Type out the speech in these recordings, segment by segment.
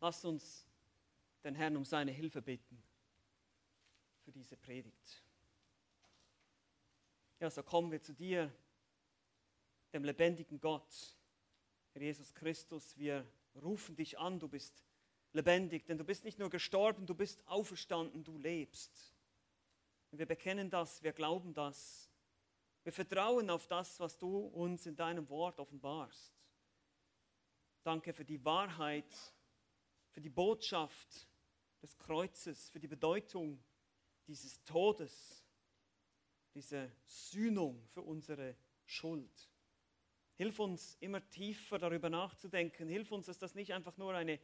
Lass uns den Herrn um seine Hilfe bitten für diese Predigt. Ja, so kommen wir zu dir, dem lebendigen Gott, Herr Jesus Christus. Wir rufen dich an, du bist lebendig, denn du bist nicht nur gestorben, du bist auferstanden, du lebst. Und wir bekennen das, wir glauben das. Wir vertrauen auf das, was du uns in deinem Wort offenbarst. Danke für die Wahrheit, für die Botschaft des Kreuzes, für die Bedeutung dieses Todes, diese Sühnung für unsere Schuld. Hilf uns immer tiefer darüber nachzudenken. Hilf uns, dass das nicht einfach nur eine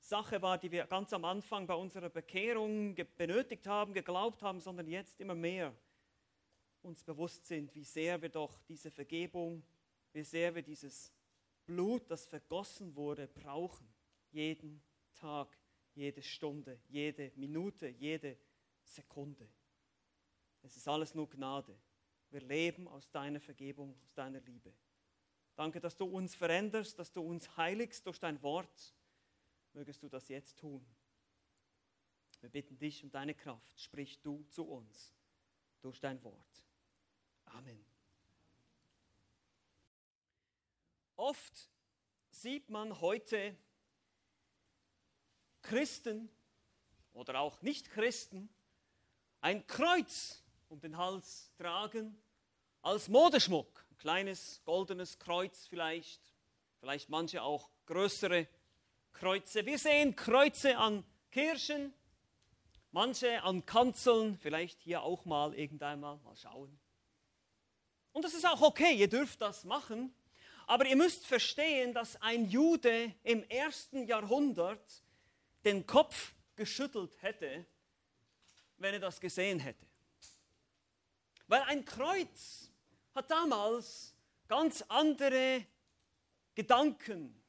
Sache war, die wir ganz am Anfang bei unserer Bekehrung benötigt haben, geglaubt haben, sondern jetzt immer mehr uns bewusst sind, wie sehr wir doch diese Vergebung, wie sehr wir dieses Blut, das vergossen wurde, brauchen. Jeden Tag, jede Stunde, jede Minute, jede Sekunde. Es ist alles nur Gnade. Wir leben aus deiner Vergebung, aus deiner Liebe. Danke, dass du uns veränderst, dass du uns heiligst durch dein Wort. Mögest du das jetzt tun. Wir bitten dich um deine Kraft. Sprich du zu uns durch dein Wort. Amen. Oft sieht man heute Christen oder auch Nicht-Christen ein Kreuz um den Hals tragen als Modeschmuck. Ein kleines goldenes Kreuz vielleicht, vielleicht manche auch größere Kreuze. Wir sehen Kreuze an Kirchen, manche an Kanzeln, vielleicht hier auch mal irgendeinmal, mal schauen. Und das ist auch okay, ihr dürft das machen. Aber ihr müsst verstehen, dass ein Jude im ersten Jahrhundert den Kopf geschüttelt hätte, wenn er das gesehen hätte. Weil ein Kreuz hat damals ganz andere Gedanken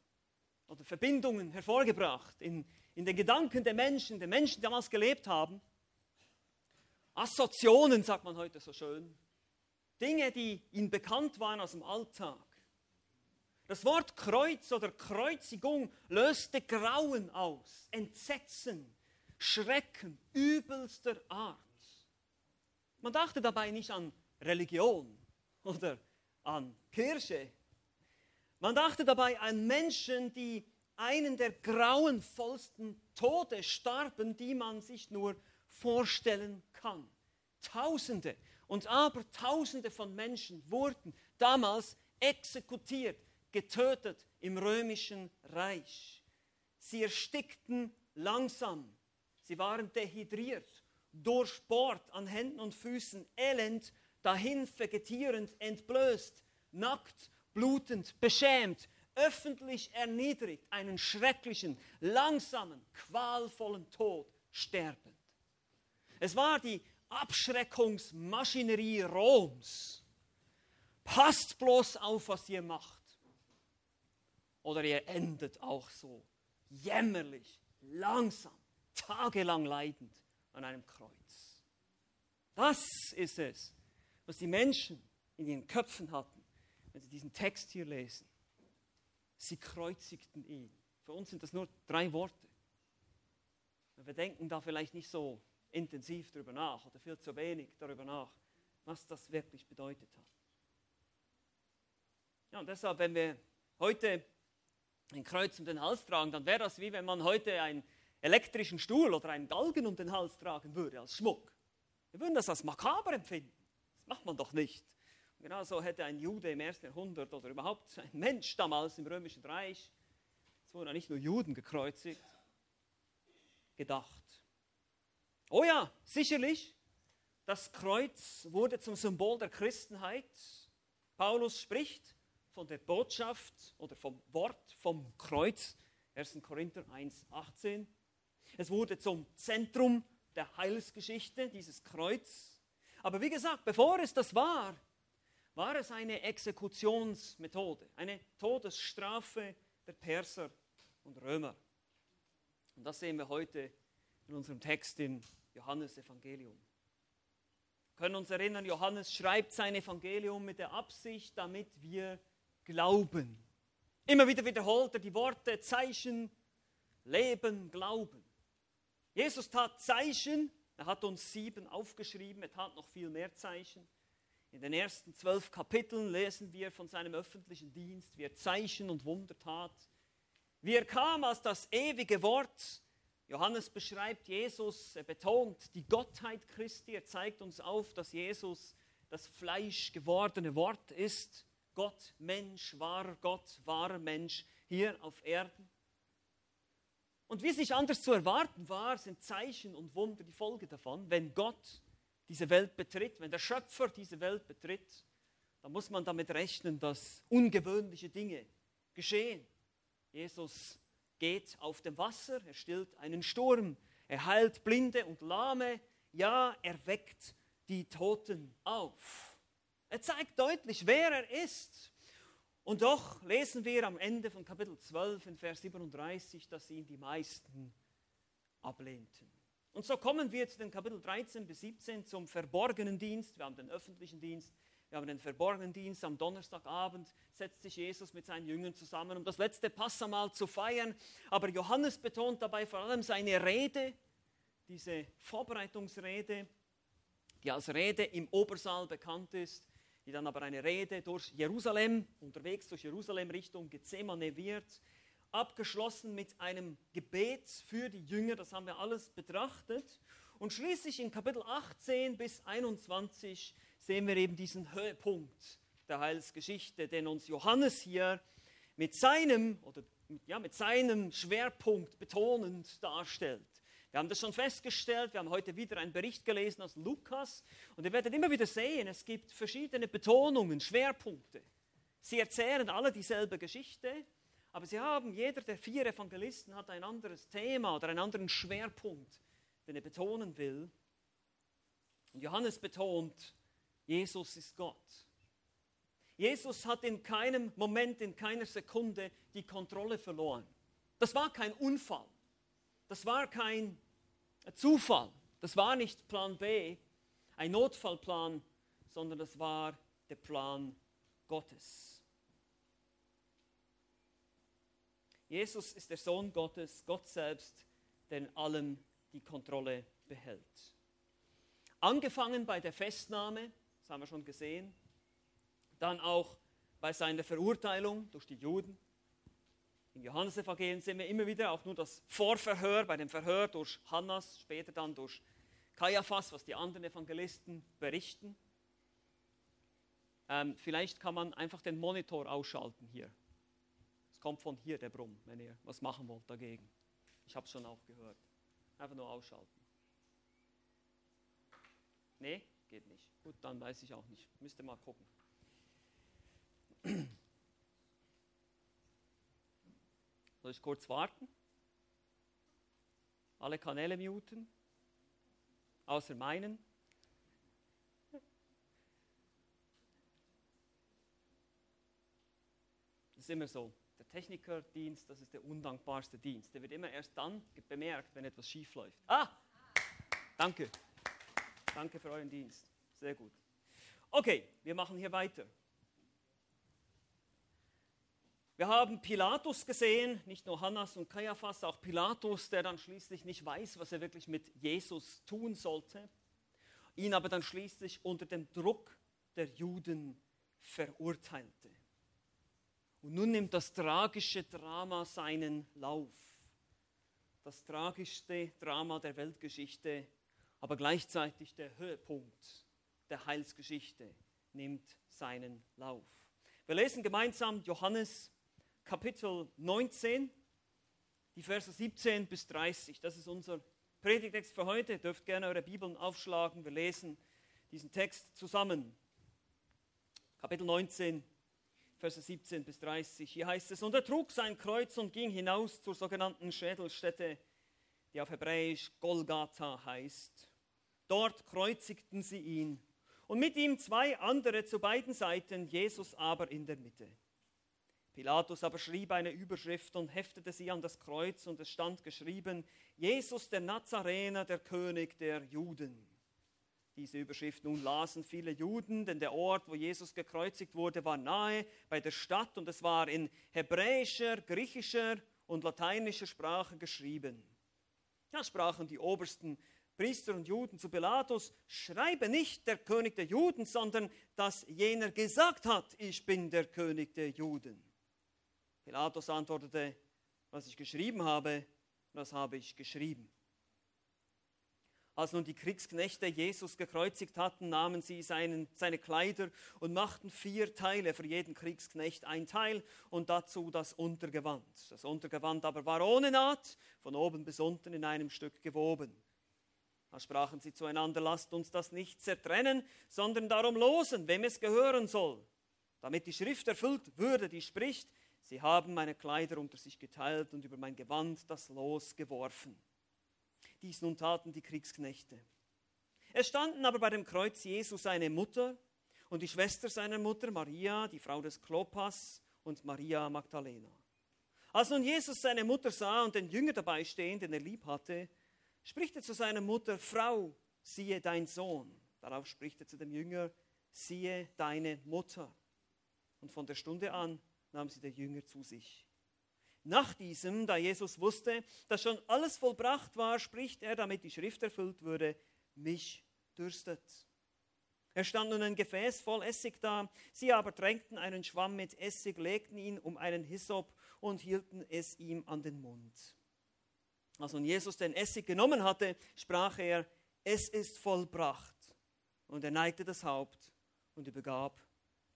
oder Verbindungen hervorgebracht in, in den Gedanken der Menschen, der Menschen, die damals gelebt haben. Assoziationen, sagt man heute so schön. Dinge, die ihnen bekannt waren aus dem Alltag. Das Wort Kreuz oder Kreuzigung löste Grauen aus, Entsetzen, Schrecken übelster Art. Man dachte dabei nicht an Religion oder an Kirche. Man dachte dabei an Menschen, die einen der grauenvollsten Tode starben, die man sich nur vorstellen kann. Tausende und aber Tausende von Menschen wurden damals exekutiert, getötet im römischen Reich. Sie erstickten langsam, sie waren dehydriert, durchbohrt an Händen und Füßen, elend, dahin vegetierend, entblößt, nackt, blutend, beschämt, öffentlich erniedrigt, einen schrecklichen, langsamen, qualvollen Tod sterbend. Es war die Abschreckungsmaschinerie Roms. Passt bloß auf, was ihr macht. Oder ihr endet auch so jämmerlich, langsam, tagelang leidend an einem Kreuz. Das ist es, was die Menschen in ihren Köpfen hatten, wenn sie diesen Text hier lesen. Sie kreuzigten ihn. Für uns sind das nur drei Worte. Wir denken da vielleicht nicht so intensiv darüber nach oder viel zu wenig darüber nach, was das wirklich bedeutet hat. Ja, und deshalb, wenn wir heute ein Kreuz um den Hals tragen, dann wäre das wie wenn man heute einen elektrischen Stuhl oder einen Galgen um den Hals tragen würde als Schmuck. Wir würden das als makaber empfinden. Das macht man doch nicht. Und genauso hätte ein Jude im ersten Jahrhundert oder überhaupt ein Mensch damals im Römischen Reich, es wurden ja nicht nur Juden gekreuzigt, gedacht. Oh ja, sicherlich, das Kreuz wurde zum Symbol der Christenheit. Paulus spricht von der Botschaft oder vom Wort vom Kreuz. 1. Korinther 1, 18. Es wurde zum Zentrum der Heilsgeschichte, dieses Kreuz. Aber wie gesagt, bevor es das war, war es eine Exekutionsmethode, eine Todesstrafe der Perser und Römer. Und das sehen wir heute in unserem Text im Johannesevangelium. Wir können uns erinnern, Johannes schreibt sein Evangelium mit der Absicht, damit wir glauben. Immer wieder wiederholt er die Worte, Zeichen, Leben, Glauben. Jesus tat Zeichen, er hat uns sieben aufgeschrieben, er tat noch viel mehr Zeichen. In den ersten zwölf Kapiteln lesen wir von seinem öffentlichen Dienst, wie er Zeichen und Wunder tat, wie er kam als das ewige Wort. Johannes beschreibt Jesus, er betont die Gottheit Christi, er zeigt uns auf, dass Jesus das Fleisch gewordene Wort ist. Gott, Mensch, wahrer Gott, wahrer Mensch hier auf Erden. Und wie es nicht anders zu erwarten war, sind Zeichen und Wunder die Folge davon. Wenn Gott diese Welt betritt, wenn der Schöpfer diese Welt betritt, dann muss man damit rechnen, dass ungewöhnliche Dinge geschehen. Jesus geht auf dem Wasser, er stillt einen Sturm, er heilt Blinde und Lahme, ja, er weckt die Toten auf. Er zeigt deutlich, wer er ist. Und doch lesen wir am Ende von Kapitel 12 in Vers 37, dass ihn die meisten ablehnten. Und so kommen wir zu den Kapitel 13 bis 17 zum verborgenen Dienst. Wir haben den öffentlichen Dienst, wir haben den verborgenen Dienst. Am Donnerstagabend setzt sich Jesus mit seinen Jüngern zusammen, um das letzte Passamal zu feiern. Aber Johannes betont dabei vor allem seine Rede, diese Vorbereitungsrede, die als Rede im Obersaal bekannt ist, die dann aber eine Rede durch Jerusalem, unterwegs durch Jerusalem Richtung Gethsemane wird abgeschlossen mit einem Gebet für die Jünger, das haben wir alles betrachtet. Und schließlich in Kapitel 18 bis 21 sehen wir eben diesen Höhepunkt der Heilsgeschichte, den uns Johannes hier mit seinem, oder, ja, mit seinem Schwerpunkt betonend darstellt. Wir haben das schon festgestellt, wir haben heute wieder einen Bericht gelesen aus Lukas und ihr werdet immer wieder sehen, es gibt verschiedene Betonungen, Schwerpunkte. Sie erzählen alle dieselbe Geschichte, aber sie haben, jeder der vier Evangelisten hat ein anderes Thema oder einen anderen Schwerpunkt, den er betonen will. Und Johannes betont, Jesus ist Gott. Jesus hat in keinem Moment, in keiner Sekunde die Kontrolle verloren. Das war kein Unfall. Das war kein Zufall. Das war nicht Plan B, ein Notfallplan, sondern das war der Plan Gottes. Jesus ist der Sohn Gottes, Gott selbst, der in allem die Kontrolle behält. Angefangen bei der Festnahme, das haben wir schon gesehen, dann auch bei seiner Verurteilung durch die Juden. Im Johannesevangelium sehen wir immer wieder auch nur das Vorverhör, bei dem Verhör durch Hannas, später dann durch Kaiaphas, was die anderen Evangelisten berichten. Ähm, vielleicht kann man einfach den Monitor ausschalten hier. Es kommt von hier der Brumm, wenn ihr was machen wollt dagegen. Ich habe es schon auch gehört. Einfach nur ausschalten. Nee, geht nicht. Gut, dann weiß ich auch nicht. Müsst ihr mal gucken. Soll ich kurz warten? Alle Kanäle muten? Außer meinen? Das ist immer so. Der Technikerdienst, das ist der undankbarste Dienst. Der wird immer erst dann bemerkt, wenn etwas schief läuft. Ah, danke. Danke für euren Dienst. Sehr gut. Okay, wir machen hier weiter. Wir haben Pilatus gesehen, nicht nur Hannas und Kaiaphas, auch Pilatus, der dann schließlich nicht weiß, was er wirklich mit Jesus tun sollte, ihn aber dann schließlich unter dem Druck der Juden verurteilte. Und nun nimmt das tragische Drama seinen Lauf. Das tragischste Drama der Weltgeschichte, aber gleichzeitig der Höhepunkt der Heilsgeschichte nimmt seinen Lauf. Wir lesen gemeinsam Johannes Kapitel 19, die Verse 17 bis 30. Das ist unser Predigtext für heute. Ihr dürft gerne eure Bibeln aufschlagen. Wir lesen diesen Text zusammen. Kapitel 19, Verse 17 bis 30. Hier heißt es, und er trug sein Kreuz und ging hinaus zur sogenannten Schädelstätte, die auf Hebräisch Golgatha heißt. Dort kreuzigten sie ihn und mit ihm zwei andere zu beiden Seiten, Jesus aber in der Mitte. Pilatus aber schrieb eine Überschrift und heftete sie an das Kreuz und es stand geschrieben, Jesus der Nazarener, der König der Juden. Diese Überschrift nun lasen viele Juden, denn der Ort, wo Jesus gekreuzigt wurde, war nahe bei der Stadt und es war in hebräischer, griechischer und lateinischer Sprache geschrieben. Da sprachen die obersten Priester und Juden zu Pilatus, schreibe nicht der König der Juden, sondern dass jener gesagt hat, ich bin der König der Juden. Pilatus antwortete, was ich geschrieben habe, das habe ich geschrieben. Als nun die Kriegsknechte Jesus gekreuzigt hatten, nahmen sie seinen, seine Kleider und machten vier Teile, für jeden Kriegsknecht ein Teil und dazu das Untergewand. Das Untergewand aber war ohne Naht, von oben bis unten in einem Stück gewoben. Da sprachen sie zueinander, lasst uns das nicht zertrennen, sondern darum losen, wem es gehören soll, damit die Schrift erfüllt würde, die spricht, sie haben meine Kleider unter sich geteilt und über mein Gewand das Los geworfen. Dies nun taten die Kriegsknechte. Es standen aber bei dem Kreuz Jesu seine Mutter und die Schwester seiner Mutter, Maria, die Frau des Klopas und Maria Magdalena. Als nun Jesus seine Mutter sah und den Jünger dabei stehen, den er lieb hatte, spricht er zu seiner Mutter, Frau, siehe dein Sohn. Darauf spricht er zu dem Jünger, siehe deine Mutter. Und von der Stunde an nahm sie der Jünger zu sich. Nach diesem, da Jesus wusste, dass schon alles vollbracht war, spricht er, damit die Schrift erfüllt würde, mich dürstet. Er stand nun ein Gefäß voll Essig da, sie aber tränkten einen Schwamm mit Essig, legten ihn um einen Hyssop und hielten es ihm an den Mund. Als nun Jesus den Essig genommen hatte, sprach er, es ist vollbracht. Und er neigte das Haupt und übergab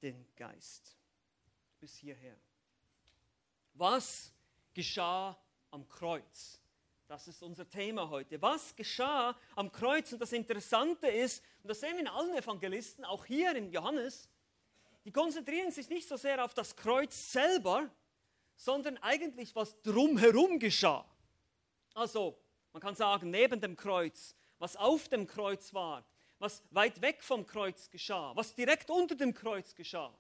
den Geist. Bis hierher. Was geschah am Kreuz? Das ist unser Thema heute. Was geschah am Kreuz? Und das Interessante ist, und das sehen wir in allen Evangelisten, auch hier in Johannes, die konzentrieren sich nicht so sehr auf das Kreuz selber, sondern eigentlich, was drumherum geschah. Also, man kann sagen, neben dem Kreuz, was auf dem Kreuz war, was weit weg vom Kreuz geschah, was direkt unter dem Kreuz geschah.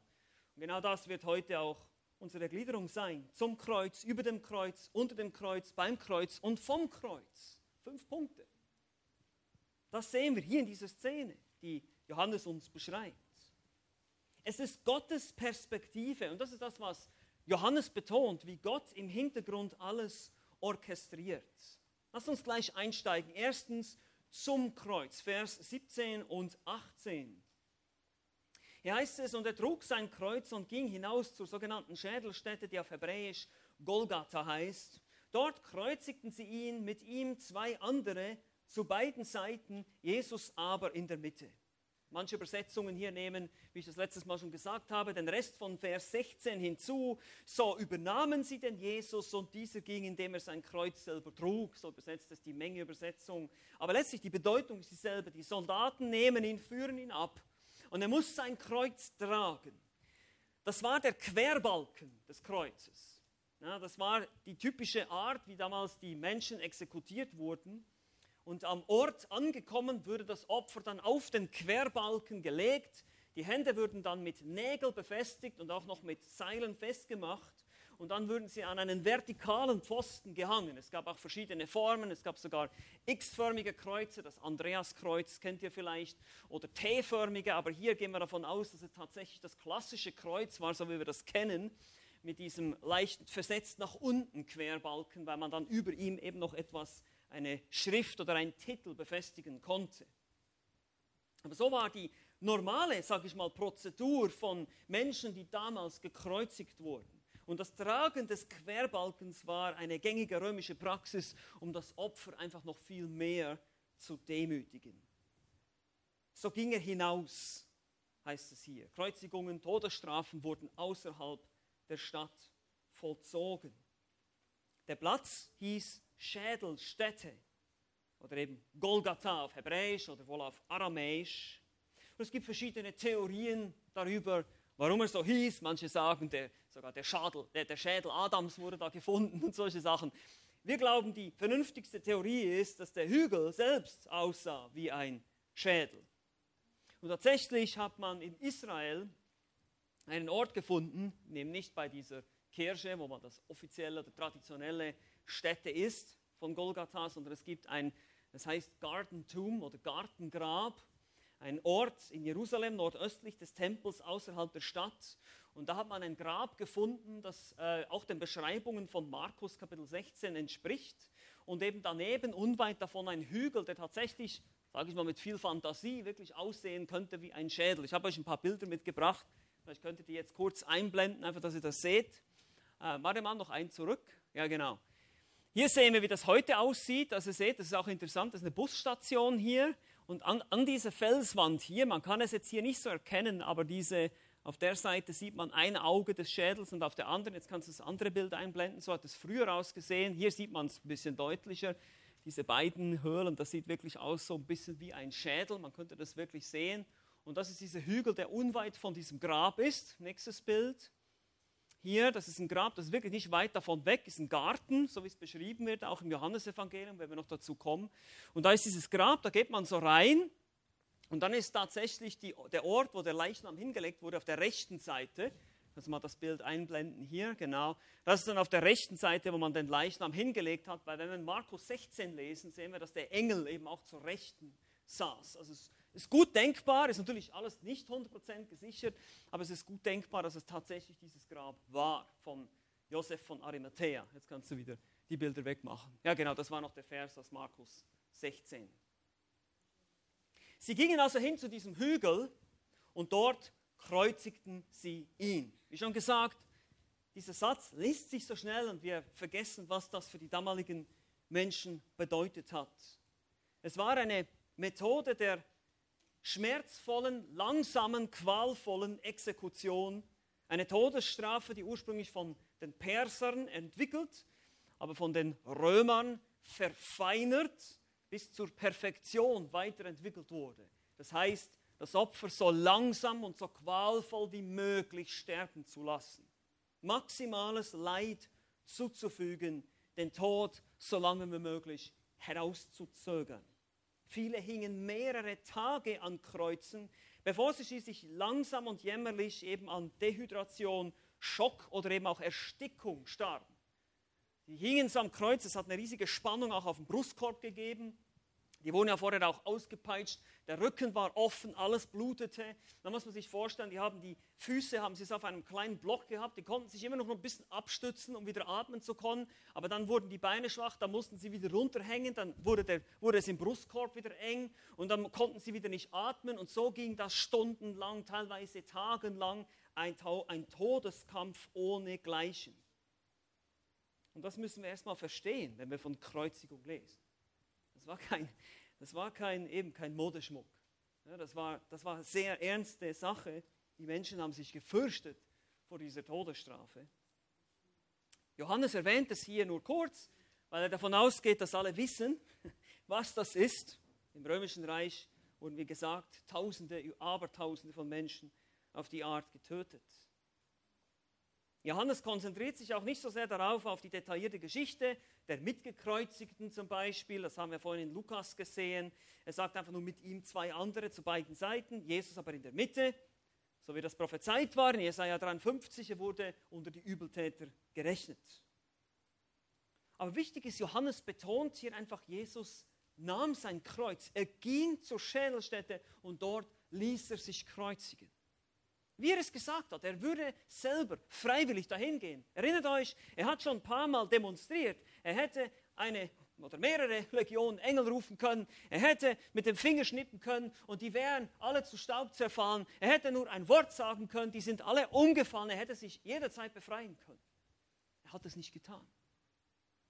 Genau das wird heute auch unsere Gliederung sein. Zum Kreuz, über dem Kreuz, unter dem Kreuz, beim Kreuz und vom Kreuz. Fünf Punkte. Das sehen wir hier in dieser Szene, die Johannes uns beschreibt. Es ist Gottes Perspektive und das ist das, was Johannes betont, wie Gott im Hintergrund alles orchestriert. Lass uns gleich einsteigen. Erstens zum Kreuz, Vers 17 und 18. Hier heißt es, und er trug sein Kreuz und ging hinaus zur sogenannten Schädelstätte, die auf Hebräisch Golgatha heißt. Dort kreuzigten sie ihn, mit ihm zwei andere zu beiden Seiten, Jesus aber in der Mitte. Manche Übersetzungen hier nehmen, wie ich das letztes Mal schon gesagt habe, den Rest von Vers 16 hinzu. So übernahmen sie den Jesus und dieser ging, indem er sein Kreuz selber trug. So übersetzt es die Menge Übersetzung. Aber letztlich die Bedeutung ist dieselbe. Die Soldaten nehmen ihn, führen ihn ab und er muss sein Kreuz tragen. Das war der Querbalken des Kreuzes. Ja, das war die typische Art, wie damals die Menschen exekutiert wurden. Und am Ort angekommen würde das Opfer dann auf den Querbalken gelegt. Die Hände würden dann mit Nägeln befestigt und auch noch mit Seilen festgemacht und dann würden sie an einen vertikalen Pfosten gehangen. Es gab auch verschiedene Formen, es gab sogar x-förmige Kreuze, das Andreaskreuz kennt ihr vielleicht, oder T-förmige, aber hier gehen wir davon aus, dass es tatsächlich das klassische Kreuz war, so wie wir das kennen, mit diesem leicht versetzt nach unten Querbalken, weil man dann über ihm eben noch etwas, eine Schrift oder einen Titel befestigen konnte. Aber so war die normale, sage ich mal, Prozedur von Menschen, die damals gekreuzigt wurden. Und das Tragen des Querbalkens war eine gängige römische Praxis, um das Opfer einfach noch viel mehr zu demütigen. So ging er hinaus, heißt es hier. Kreuzigungen, Todesstrafen wurden außerhalb der Stadt vollzogen. Der Platz hieß Schädelstätte oder eben Golgatha auf Hebräisch oder wohl auf Aramäisch. Und es gibt verschiedene Theorien darüber, warum er so hieß. Manche sagen, der sogar der, Schadel, der, der Schädel Adams wurde da gefunden und solche Sachen. Wir glauben, die vernünftigste Theorie ist, dass der Hügel selbst aussah wie ein Schädel. Und tatsächlich hat man in Israel einen Ort gefunden, nämlich bei dieser Kirche, wo man das offizielle oder traditionelle Stätte ist von Golgatha, sondern es gibt ein, das heißt Garden Tomb oder Gartengrab ein Ort in Jerusalem, nordöstlich des Tempels, außerhalb der Stadt. Und da hat man ein Grab gefunden, das äh, auch den Beschreibungen von Markus Kapitel 16 entspricht. Und eben daneben, unweit davon, ein Hügel, der tatsächlich, sage ich mal mit viel Fantasie, wirklich aussehen könnte wie ein Schädel. Ich habe euch ein paar Bilder mitgebracht. Vielleicht könnt ihr die jetzt kurz einblenden, einfach, dass ihr das seht. Äh, warte mal, noch ein zurück. Ja, genau. Hier sehen wir, wie das heute aussieht. Also ihr seht, das ist auch interessant, das ist eine Busstation hier. Und an, an dieser Felswand hier, man kann es jetzt hier nicht so erkennen, aber diese, auf der Seite sieht man ein Auge des Schädels und auf der anderen, jetzt kannst du das andere Bild einblenden, so hat es früher ausgesehen. Hier sieht man es ein bisschen deutlicher. Diese beiden Höhlen, das sieht wirklich aus so ein bisschen wie ein Schädel, man könnte das wirklich sehen. Und das ist dieser Hügel, der unweit von diesem Grab ist. Nächstes Bild. Hier, das ist ein Grab, das ist wirklich nicht weit davon weg, ist ein Garten, so wie es beschrieben wird, auch im Johannesevangelium, wenn wir noch dazu kommen. Und da ist dieses Grab, da geht man so rein und dann ist tatsächlich die, der Ort, wo der Leichnam hingelegt wurde, auf der rechten Seite. Lass mal das Bild einblenden hier, genau. Das ist dann auf der rechten Seite, wo man den Leichnam hingelegt hat, weil wenn wir Markus 16 lesen, sehen wir, dass der Engel eben auch zur Rechten saß. Also es ist gut denkbar, ist natürlich alles nicht 100% gesichert, aber es ist gut denkbar, dass es tatsächlich dieses Grab war von Josef von Arimathea. Jetzt kannst du wieder die Bilder wegmachen. Ja, genau, das war noch der Vers aus Markus 16. Sie gingen also hin zu diesem Hügel und dort kreuzigten sie ihn. Wie schon gesagt, dieser Satz liest sich so schnell und wir vergessen, was das für die damaligen Menschen bedeutet hat. Es war eine Methode der schmerzvollen, langsamen, qualvollen Exekution. Eine Todesstrafe, die ursprünglich von den Persern entwickelt, aber von den Römern verfeinert bis zur Perfektion weiterentwickelt wurde. Das heißt, das Opfer so langsam und so qualvoll wie möglich sterben zu lassen. Maximales Leid zuzufügen, den Tod so lange wie möglich herauszuzögern. Viele hingen mehrere Tage an Kreuzen, bevor sie schließlich langsam und jämmerlich eben an Dehydration, Schock oder eben auch Erstickung starben. Die hingen so am Kreuz, es hat eine riesige Spannung auch auf dem Brustkorb gegeben. Die wurden ja vorher auch ausgepeitscht, der Rücken war offen, alles blutete. Da muss man sich vorstellen, die haben die Füße, haben sie es auf einem kleinen Block gehabt, die konnten sich immer noch ein bisschen abstützen, um wieder atmen zu können. Aber dann wurden die Beine schwach, dann mussten sie wieder runterhängen, dann wurde, der, wurde es im Brustkorb wieder eng und dann konnten sie wieder nicht atmen. Und so ging das stundenlang, teilweise tagelang, ein, ein Todeskampf ohne Gleichen. Und das müssen wir erstmal verstehen, wenn wir von Kreuzigung lesen. Das war kein, das war kein, eben kein Modeschmuck. Ja, das, war, das war eine sehr ernste Sache. Die Menschen haben sich gefürchtet vor dieser Todesstrafe. Johannes erwähnt es hier nur kurz, weil er davon ausgeht, dass alle wissen, was das ist. Im Römischen Reich wurden, wie gesagt, Tausende, Abertausende von Menschen auf die Art getötet. Johannes konzentriert sich auch nicht so sehr darauf, auf die detaillierte Geschichte der Mitgekreuzigten zum Beispiel. Das haben wir vorhin in Lukas gesehen. Er sagt einfach nur mit ihm zwei andere zu beiden Seiten, Jesus aber in der Mitte, so wie das prophezeit war. In Jesaja 53 er wurde unter die Übeltäter gerechnet. Aber wichtig ist, Johannes betont hier einfach, Jesus nahm sein Kreuz. Er ging zur Schädelstätte und dort ließ er sich kreuzigen. Wie er es gesagt hat, er würde selber freiwillig dahin gehen. Erinnert euch, er hat schon ein paar Mal demonstriert. Er hätte eine oder mehrere Legionen Engel rufen können. Er hätte mit dem Finger schnippen können und die wären alle zu Staub zerfallen. Er hätte nur ein Wort sagen können, die sind alle umgefallen. Er hätte sich jederzeit befreien können. Er hat es nicht getan.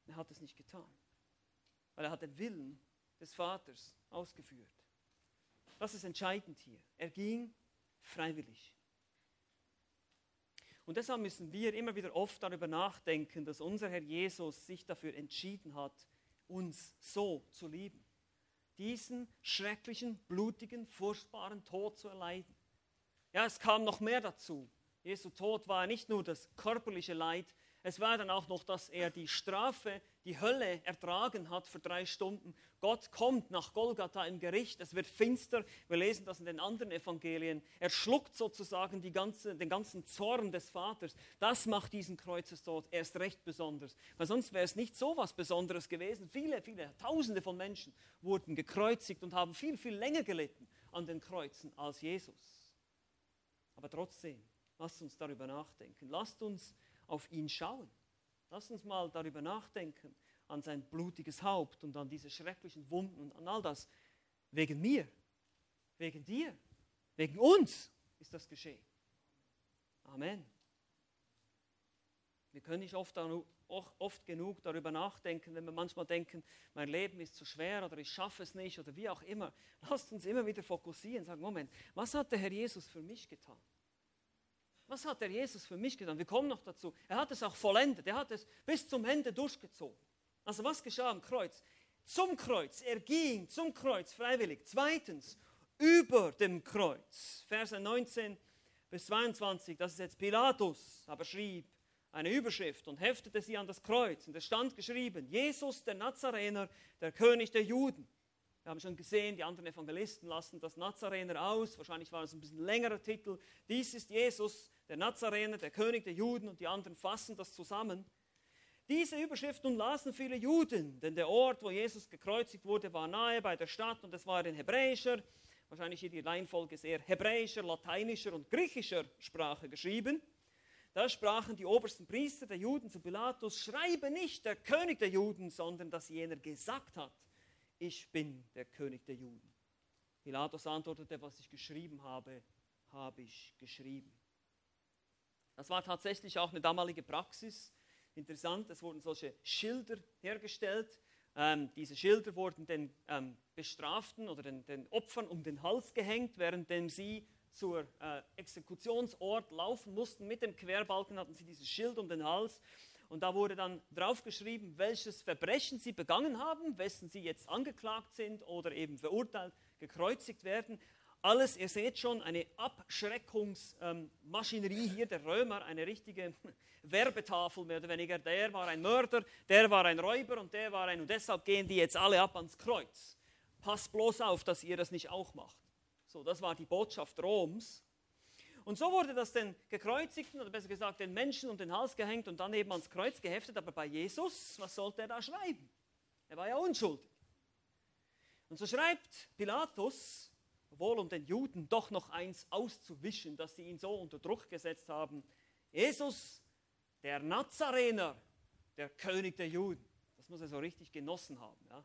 Er hat es nicht getan. Weil er hat den Willen des Vaters ausgeführt. Das ist entscheidend hier. Er ging freiwillig. Und deshalb müssen wir immer wieder oft darüber nachdenken, dass unser Herr Jesus sich dafür entschieden hat, uns so zu lieben. Diesen schrecklichen, blutigen, furchtbaren Tod zu erleiden. Ja, es kam noch mehr dazu. Jesu Tod war nicht nur das körperliche Leid, es war dann auch noch, dass er die Strafe, die Hölle ertragen hat für drei Stunden. Gott kommt nach Golgatha im Gericht, es wird finster. Wir lesen das in den anderen Evangelien. Er schluckt sozusagen ganze, den ganzen Zorn des Vaters. Das macht diesen Kreuzestod erst recht besonders. Weil sonst wäre es nicht so was Besonderes gewesen. Viele, viele, Tausende von Menschen wurden gekreuzigt und haben viel, viel länger gelitten an den Kreuzen als Jesus. Aber trotzdem, lasst uns darüber nachdenken. Lasst uns auf ihn schauen. Lasst uns mal darüber nachdenken, an sein blutiges Haupt und an diese schrecklichen Wunden und an all das. Wegen mir, wegen dir, wegen uns ist das geschehen. Amen. Wir können nicht oft, oft genug darüber nachdenken, wenn wir manchmal denken, mein Leben ist zu schwer oder ich schaffe es nicht oder wie auch immer. Lasst uns immer wieder fokussieren, sagen, Moment, was hat der Herr Jesus für mich getan? Was hat der Jesus für mich getan? Wir kommen noch dazu. Er hat es auch vollendet. Er hat es bis zum Ende durchgezogen. Also was geschah am Kreuz? Zum Kreuz. Er ging zum Kreuz freiwillig. Zweitens, über dem Kreuz. Verse 19 bis 22. Das ist jetzt Pilatus, aber schrieb eine Überschrift und heftete sie an das Kreuz. Und es stand geschrieben, Jesus der Nazarener, der König der Juden. Wir haben schon gesehen, die anderen Evangelisten lassen das Nazarener aus. Wahrscheinlich war es ein bisschen längerer Titel. Dies ist Jesus, der Nazarener, der König der Juden. Und die anderen fassen das zusammen. Diese Überschrift nun lasen viele Juden, denn der Ort, wo Jesus gekreuzigt wurde, war nahe bei der Stadt und es war in hebräischer, wahrscheinlich hier die Reihenfolge sehr hebräischer, lateinischer und griechischer Sprache geschrieben. Da sprachen die obersten Priester der Juden zu Pilatus, schreibe nicht der König der Juden, sondern dass jener gesagt hat, ich bin der König der Juden. Pilatus antwortete, was ich geschrieben habe, habe ich geschrieben. Das war tatsächlich auch eine damalige Praxis. Interessant, es wurden solche Schilder hergestellt. Ähm, diese Schilder wurden den ähm, Bestraften oder den, den, Opfern um den Hals gehängt, währenddem sie zur äh, Exekutionsort laufen mussten. Mit dem Querbalken hatten sie dieses Schild um den Hals und da wurde dann draufgeschrieben, welches Verbrechen sie begangen haben, wessen sie jetzt angeklagt sind oder eben verurteilt, gekreuzigt werden. Alles, ihr seht schon, eine Abschreckungsmaschinerie hier der Römer, eine richtige Werbetafel mehr oder weniger. Der war ein Mörder, der war ein Räuber und der war ein, und deshalb gehen die jetzt alle ab ans Kreuz. Passt bloß auf, dass ihr das nicht auch macht. So, das war die Botschaft Roms. Und so wurde das den Gekreuzigten, oder besser gesagt den Menschen um den Hals gehängt und dann eben ans Kreuz geheftet. Aber bei Jesus, was sollte er da schreiben? Er war ja unschuldig. Und so schreibt Pilatus, wohl um den Juden doch noch eins auszuwischen, dass sie ihn so unter Druck gesetzt haben. Jesus, der Nazarener, der König der Juden. Das muss er so richtig genossen haben, ja.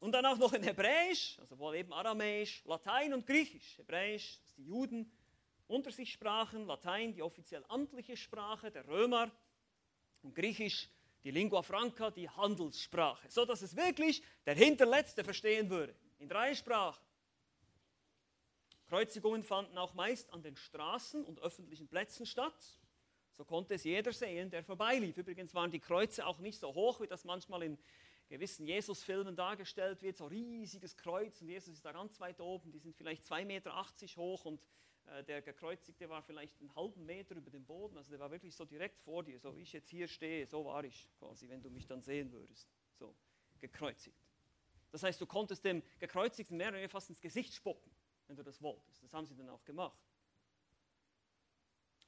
Und dann auch noch in Hebräisch, also wohl eben Aramäisch, Latein und Griechisch. Hebräisch, das die Juden unter sich sprachen, Latein die offiziell amtliche Sprache der Römer und Griechisch die Lingua Franca, die Handelssprache, so dass es wirklich der Hinterletzte verstehen würde. In drei Sprachen. Kreuzigungen fanden auch meist an den Straßen und öffentlichen Plätzen statt. So konnte es jeder sehen, der vorbeilief. Übrigens waren die Kreuze auch nicht so hoch, wie das manchmal in gewissen Jesus-Filmen dargestellt wird, so riesiges Kreuz und Jesus ist da ganz weit oben, die sind vielleicht 2,80 Meter hoch und äh, der Gekreuzigte war vielleicht einen halben Meter über dem Boden, also der war wirklich so direkt vor dir, so wie ich jetzt hier stehe, so war ich quasi, wenn du mich dann sehen würdest, so gekreuzigt. Das heißt, du konntest dem Gekreuzigten mehr oder weniger fast ins Gesicht spucken, wenn du das wolltest. Das haben sie dann auch gemacht.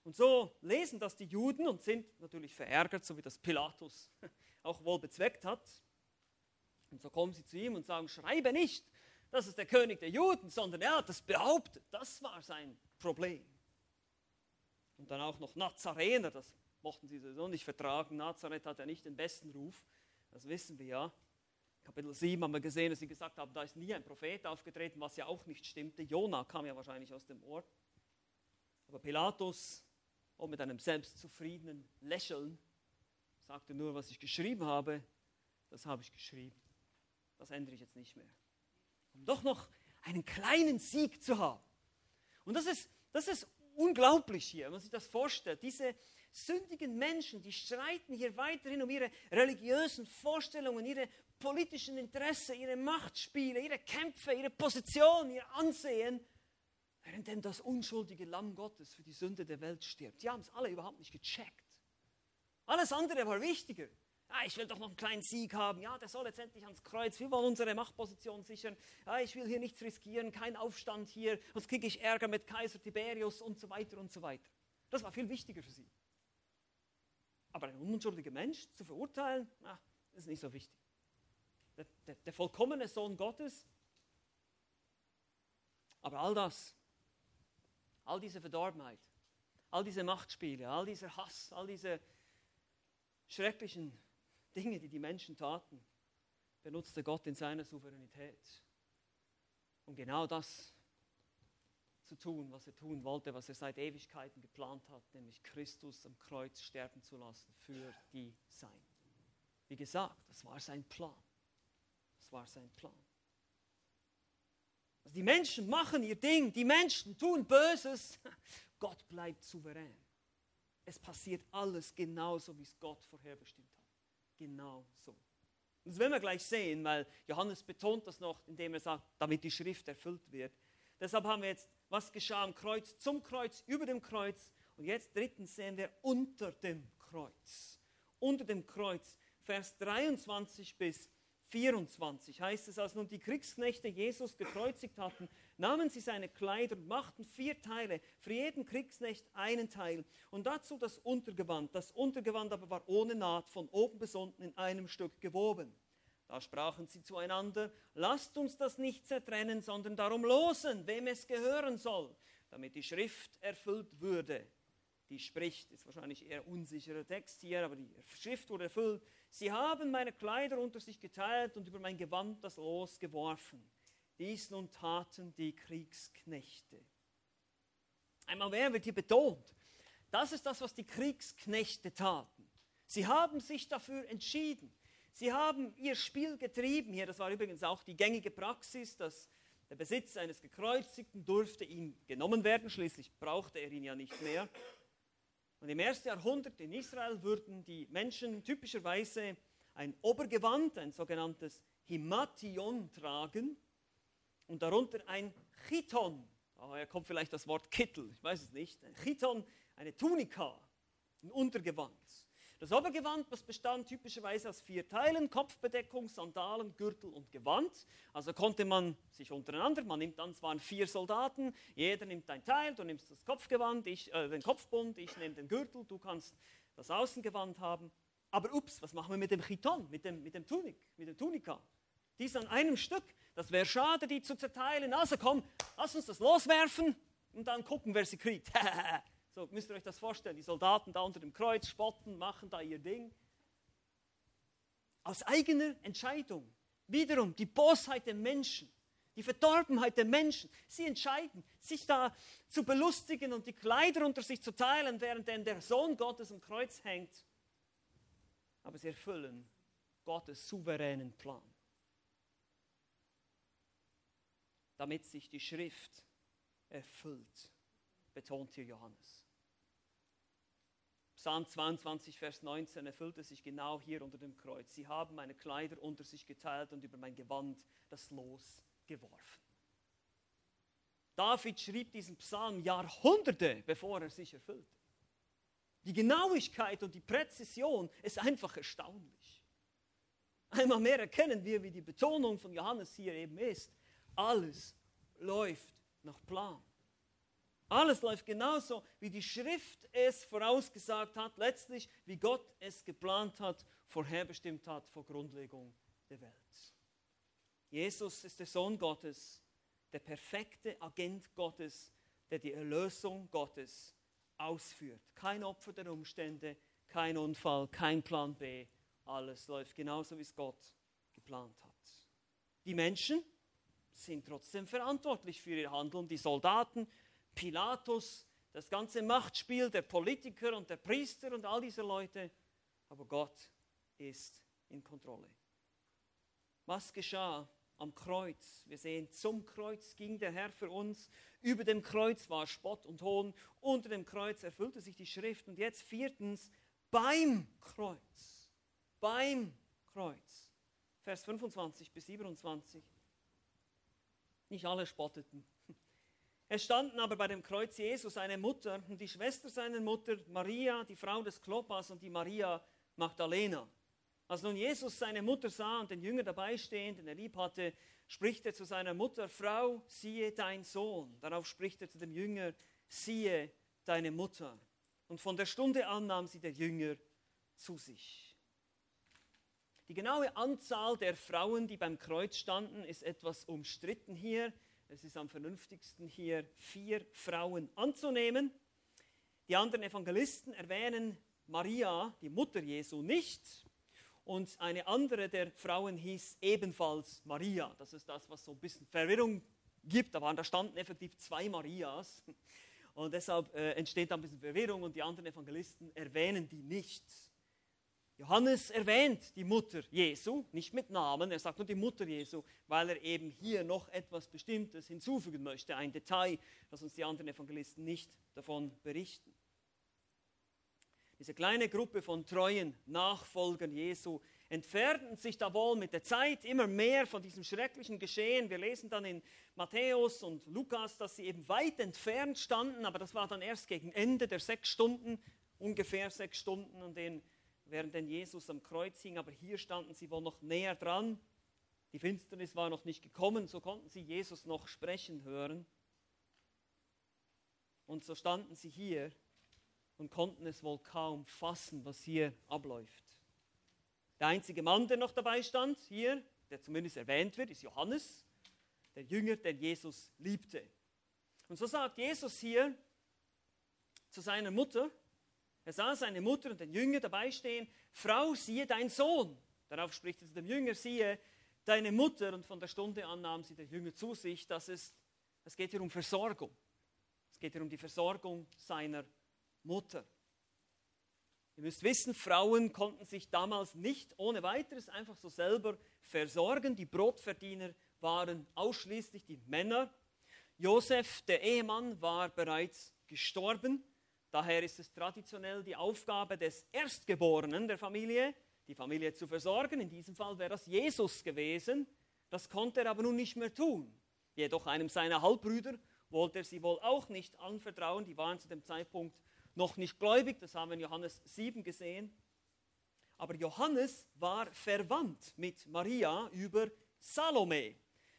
Und so lesen das die Juden und sind natürlich verärgert, so wie das Pilatus auch wohl bezweckt hat. Und so kommen sie zu ihm und sagen, schreibe nicht, das ist der König der Juden, sondern er hat das behauptet. Das war sein Problem. Und dann auch noch Nazarener, das mochten sie sowieso nicht vertragen. Nazareth hat ja nicht den besten Ruf, das wissen wir ja. Kapitel 7 haben wir gesehen, dass sie gesagt haben, da ist nie ein Prophet aufgetreten, was ja auch nicht stimmte. Jona kam ja wahrscheinlich aus dem Ort. Aber Pilatus, auch mit einem selbstzufriedenen Lächeln, sagte nur, was ich geschrieben habe, das habe ich geschrieben. Das ändere ich jetzt nicht mehr. Um doch noch einen kleinen Sieg zu haben. Und das ist, das ist unglaublich hier, wenn man sich das vorstellt. Diese sündigen Menschen, die streiten hier weiterhin um ihre religiösen Vorstellungen, ihre politischen Interessen, ihre Machtspiele, ihre Kämpfe, ihre Position, ihr Ansehen, währenddem das unschuldige Lamm Gottes für die Sünde der Welt stirbt. Die haben es alle überhaupt nicht gecheckt. Alles andere war wichtiger. Ah, ich will doch noch einen kleinen Sieg haben. Ja, der soll jetzt endlich ans Kreuz. Wir wollen unsere Machtposition sichern. Ja, ich will hier nichts riskieren, kein Aufstand hier. Sonst kriege ich Ärger mit Kaiser Tiberius und so weiter und so weiter. Das war viel wichtiger für sie. Aber ein unschuldiger Mensch zu verurteilen, das ist nicht so wichtig. Der, der, der vollkommene Sohn Gottes, Aber all das, all diese Verdorbenheit, all diese Machtspiele, all dieser Hass, all diese schrecklichen Dinge, die die Menschen taten, benutzte Gott in seiner Souveränität, um genau das zu tun, was er tun wollte, was er seit Ewigkeiten geplant hat, nämlich Christus am Kreuz sterben zu lassen für die Sein. Wie gesagt, das war sein Plan. Das war sein Plan. Also die Menschen machen ihr Ding, die Menschen tun Böses, Gott bleibt souverän. Es passiert alles genauso, wie es Gott vorherbestimmt. Genau so. Das werden wir gleich sehen, weil Johannes betont das noch, indem er sagt, damit die Schrift erfüllt wird. Deshalb haben wir jetzt, was geschah am Kreuz, zum Kreuz, über dem Kreuz. Und jetzt drittens sehen wir unter dem Kreuz. Unter dem Kreuz, Vers 23 bis 24 heißt es, als nun die Kriegsknechte Jesus gekreuzigt hatten, nahmen sie seine Kleider und machten vier Teile, für jeden Kriegsknecht einen Teil und dazu das Untergewand. Das Untergewand aber war ohne Naht, von oben bis unten in einem Stück gewoben. Da sprachen sie zueinander, lasst uns das nicht zertrennen, sondern darum losen, wem es gehören soll, damit die Schrift erfüllt würde. Die spricht, ist wahrscheinlich eher unsicherer Text hier, aber die Schrift wurde erfüllt. Sie haben meine Kleider unter sich geteilt und über mein Gewand das Los geworfen. Dies nun taten die Kriegsknechte. Einmal mehr wird hier betont, das ist das, was die Kriegsknechte taten. Sie haben sich dafür entschieden. Sie haben ihr Spiel getrieben hier. Das war übrigens auch die gängige Praxis, dass der Besitz eines Gekreuzigten durfte ihm genommen werden. Schließlich brauchte er ihn ja nicht mehr. Und im ersten Jahrhundert in Israel würden die Menschen typischerweise ein Obergewand, ein sogenanntes Himation tragen und darunter ein Chiton. Daher kommt vielleicht das Wort Kittel, ich weiß es nicht. Ein Chiton, eine Tunika, ein Untergewand. Das Obergewand das bestand typischerweise aus vier Teilen, Kopfbedeckung, Sandalen, Gürtel und Gewand. Also konnte man sich untereinander, man nimmt dann, es waren vier Soldaten, jeder nimmt ein Teil, du nimmst das Kopfgewand, ich, äh, den Kopfbund, ich nehme den Gürtel, du kannst das Außengewand haben. Aber ups, was machen wir mit dem Chiton, mit dem, mit dem Tunik, mit dem Tunika? Die ist an einem Stück. Das wäre schade, die zu zerteilen. Also komm, lass uns das loswerfen und dann gucken, wer sie kriegt. so müsst ihr euch das vorstellen. Die Soldaten da unter dem Kreuz spotten, machen da ihr Ding. Aus eigener Entscheidung. Wiederum die Bosheit der Menschen, die Verdorbenheit der Menschen. Sie entscheiden, sich da zu belustigen und die Kleider unter sich zu teilen, während der Sohn Gottes am Kreuz hängt. Aber sie erfüllen Gottes souveränen Plan. Damit sich die Schrift erfüllt, betont hier Johannes. Psalm 22, Vers 19 erfüllte sich genau hier unter dem Kreuz. Sie haben meine Kleider unter sich geteilt und über mein Gewand das Los geworfen. David schrieb diesen Psalm Jahrhunderte, bevor er sich erfüllte. Die Genauigkeit und die Präzision ist einfach erstaunlich. Einmal mehr erkennen wir, wie die Betonung von Johannes hier eben ist alles läuft nach Plan. Alles läuft genauso, wie die Schrift es vorausgesagt hat, letztlich wie Gott es geplant hat, vorherbestimmt hat vor Grundlegung der Welt. Jesus ist der Sohn Gottes, der perfekte Agent Gottes, der die Erlösung Gottes ausführt. Kein Opfer der Umstände, kein Unfall, kein Plan B. Alles läuft genauso, wie es Gott geplant hat. Die Menschen, sind trotzdem verantwortlich für ihr Handeln. Die Soldaten, Pilatus, das ganze Machtspiel der Politiker und der Priester und all diese Leute. Aber Gott ist in Kontrolle. Was geschah am Kreuz? Wir sehen, zum Kreuz ging der Herr für uns. Über dem Kreuz war Spott und Hohn. Unter dem Kreuz erfüllte sich die Schrift. Und jetzt viertens, beim Kreuz. Beim Kreuz. Vers 25 bis 27. Nicht alle spotteten. Es standen aber bei dem Kreuz Jesus seine Mutter und die Schwester seiner Mutter, Maria, die Frau des Klopas und die Maria Magdalena. Als nun Jesus seine Mutter sah und den Jünger dabei stehen, den er lieb hatte, spricht er zu seiner Mutter, Frau, siehe dein Sohn. Darauf spricht er zu dem Jünger, siehe deine Mutter. Und von der Stunde an nahm sie der Jünger zu sich. Die genaue Anzahl der Frauen, die beim Kreuz standen, ist etwas umstritten hier. es ist am vernünftigsten hier vier Frauen anzunehmen. Die anderen Evangelisten erwähnen Maria, die Mutter Jesu, nicht. Und eine andere der Frauen hieß ebenfalls Maria. Das ist das, was so ein bisschen Verwirrung gibt. Aber da standen effektiv zwei Marias. Und deshalb äh, entsteht da ein bisschen Verwirrung und die anderen Evangelisten erwähnen die nicht. Johannes erwähnt die Mutter Jesu, nicht mit Namen, er sagt nur die Mutter Jesu, weil er eben hier noch etwas Bestimmtes hinzufügen möchte, ein Detail, das uns die anderen Evangelisten nicht davon berichten. Diese kleine Gruppe von treuen Nachfolgern Jesu entfernten sich da wohl mit der Zeit immer mehr von diesem schrecklichen Geschehen. Wir lesen dann in Matthäus und Lukas, dass sie eben weit entfernt standen, aber das war dann erst gegen Ende der sechs Stunden, ungefähr sechs Stunden, an denen, während denn Jesus am Kreuz hing. Aber hier standen sie wohl noch näher dran. Die Finsternis war noch nicht gekommen, so konnten sie Jesus noch sprechen hören. Und so standen sie hier und konnten es wohl kaum fassen, was hier abläuft. Der einzige Mann, der noch dabei stand, hier, der zumindest erwähnt wird, ist Johannes, der Jünger, der Jesus liebte. Und so sagt Jesus hier zu seiner Mutter, er sah seine Mutter und den Jünger dabei stehen, Frau, siehe dein Sohn. Darauf spricht er zu dem Jünger, siehe deine Mutter. Und von der Stunde an nahm sie der Jünger zu sich, dass es, es geht hier um Versorgung. Es geht hier um die Versorgung seiner Mutter. Ihr müsst wissen, Frauen konnten sich damals nicht ohne weiteres einfach so selber versorgen. Die Brotverdiener waren ausschließlich die Männer. Josef, der Ehemann, war bereits gestorben. Daher ist es traditionell die Aufgabe des Erstgeborenen der Familie, die Familie zu versorgen. In diesem Fall wäre das Jesus gewesen. Das konnte er aber nun nicht mehr tun. Jedoch einem seiner Halbbrüder wollte er sie wohl auch nicht anvertrauen. Die waren zu dem Zeitpunkt noch nicht gläubig, das haben wir in Johannes 7 gesehen. Aber Johannes war verwandt mit Maria über Salome,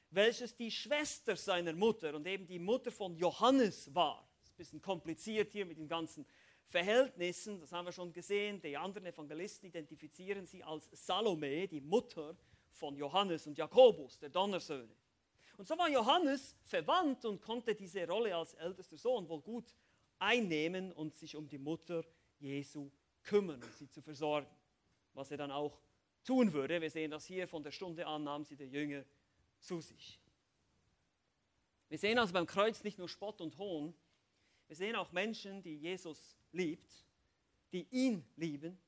welches die Schwester seiner Mutter und eben die Mutter von Johannes war. Bisschen kompliziert hier mit den ganzen Verhältnissen, das haben wir schon gesehen. Die anderen Evangelisten identifizieren sie als Salome, die Mutter von Johannes und Jakobus, der Donnersöhne. Und so war Johannes verwandt und konnte diese Rolle als ältester Sohn wohl gut einnehmen und sich um die Mutter Jesu kümmern und sie zu versorgen. Was er dann auch tun würde. Wir sehen das hier von der Stunde an nahm sie der Jünger zu sich. Wir sehen also beim Kreuz nicht nur Spott und Hohn, wir sehen auch Menschen, die Jesus liebt, die ihn lieben.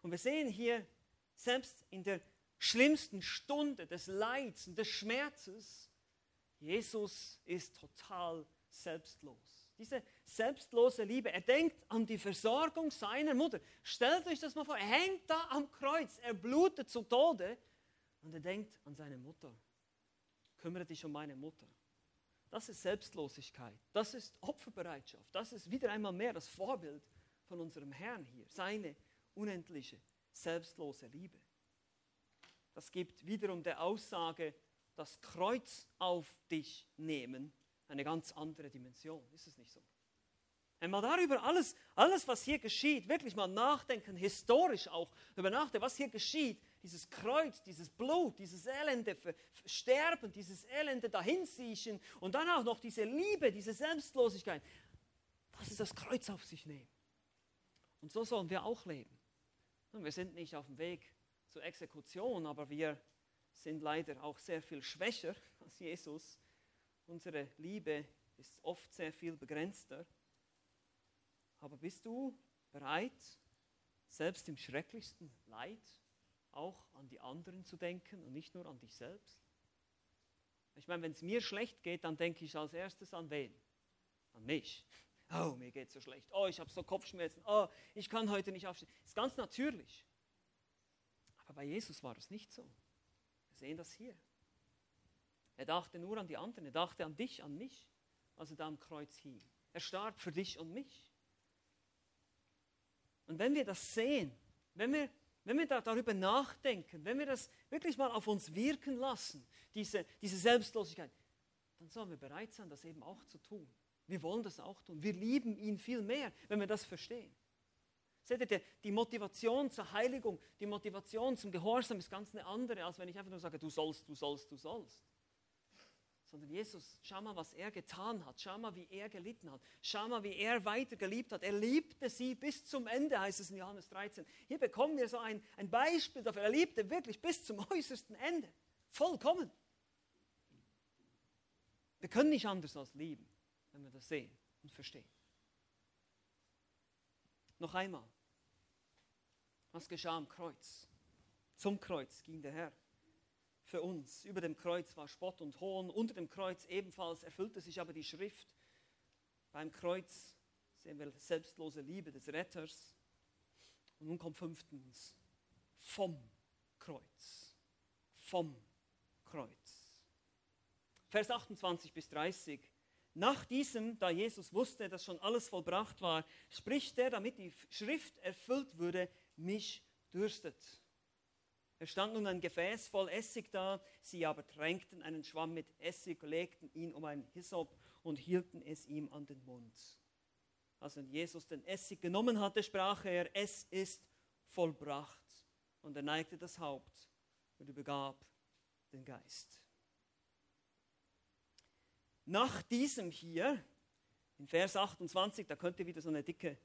Und wir sehen hier, selbst in der schlimmsten Stunde des Leids und des Schmerzes, Jesus ist total selbstlos. Diese selbstlose Liebe. Er denkt an die Versorgung seiner Mutter. Stellt euch das mal vor. Er hängt da am Kreuz. Er blutet zu Tode. Und er denkt an seine Mutter. Kümmere dich um meine Mutter. Das ist Selbstlosigkeit. Das ist Opferbereitschaft. Das ist wieder einmal mehr das Vorbild von unserem Herrn hier. Seine unendliche, selbstlose Liebe. Das gibt wiederum der Aussage, das Kreuz auf dich nehmen eine ganz andere Dimension. Ist es nicht so? Einmal darüber alles, alles, was hier geschieht, wirklich mal nachdenken, historisch auch darüber nachdenken, was hier geschieht, dieses Kreuz, dieses Blut, dieses elende Sterben, dieses elende Dahinsiechen und dann auch noch diese Liebe, diese Selbstlosigkeit. Das ist das Kreuz auf sich nehmen. Und so sollen wir auch leben. Und wir sind nicht auf dem Weg zur Exekution, aber wir sind leider auch sehr viel schwächer als Jesus. Unsere Liebe ist oft sehr viel begrenzter. Aber bist du bereit, selbst im schrecklichsten Leid auch an die anderen zu denken und nicht nur an dich selbst? Ich meine, wenn es mir schlecht geht, dann denke ich als erstes an wen? An mich. Oh, mir geht es so schlecht. Oh, ich habe so Kopfschmerzen. Oh, ich kann heute nicht aufstehen. Ist ganz natürlich. Aber bei Jesus war es nicht so. Wir sehen das hier. Er dachte nur an die anderen, er dachte an dich, an mich, als er da am Kreuz hing. Er starb für dich und mich. Und wenn wir das sehen, wenn wir, wenn wir da darüber nachdenken, wenn wir das wirklich mal auf uns wirken lassen, diese, diese Selbstlosigkeit, dann sollen wir bereit sein, das eben auch zu tun. Wir wollen das auch tun. Wir lieben ihn viel mehr, wenn wir das verstehen. Seht ihr, die Motivation zur Heiligung, die Motivation zum Gehorsam ist ganz eine andere, als wenn ich einfach nur sage, du sollst, du sollst, du sollst sondern Jesus, schau mal, was er getan hat, schau mal, wie er gelitten hat, schau mal, wie er weiter geliebt hat. Er liebte sie bis zum Ende, heißt es in Johannes 13. Hier bekommen wir so ein, ein Beispiel dafür. Er liebte wirklich bis zum äußersten Ende, vollkommen. Wir können nicht anders als lieben, wenn wir das sehen und verstehen. Noch einmal, was geschah am Kreuz? Zum Kreuz ging der Herr für uns. Über dem Kreuz war Spott und Hohn, unter dem Kreuz ebenfalls erfüllte sich aber die Schrift. Beim Kreuz sehen wir selbstlose Liebe des Retters. Und nun kommt fünftens, vom Kreuz. Vom Kreuz. Vers 28 bis 30. Nach diesem, da Jesus wusste, dass schon alles vollbracht war, spricht er, damit die Schrift erfüllt würde, mich dürstet. Es stand nun ein Gefäß voll Essig da, sie aber tränkten einen Schwamm mit Essig, legten ihn um einen Hyssop und hielten es ihm an den Mund. Als Jesus den Essig genommen hatte, sprach er, es ist vollbracht. Und er neigte das Haupt und übergab den Geist. Nach diesem hier, in Vers 28, da könnt ihr wieder so eine dicke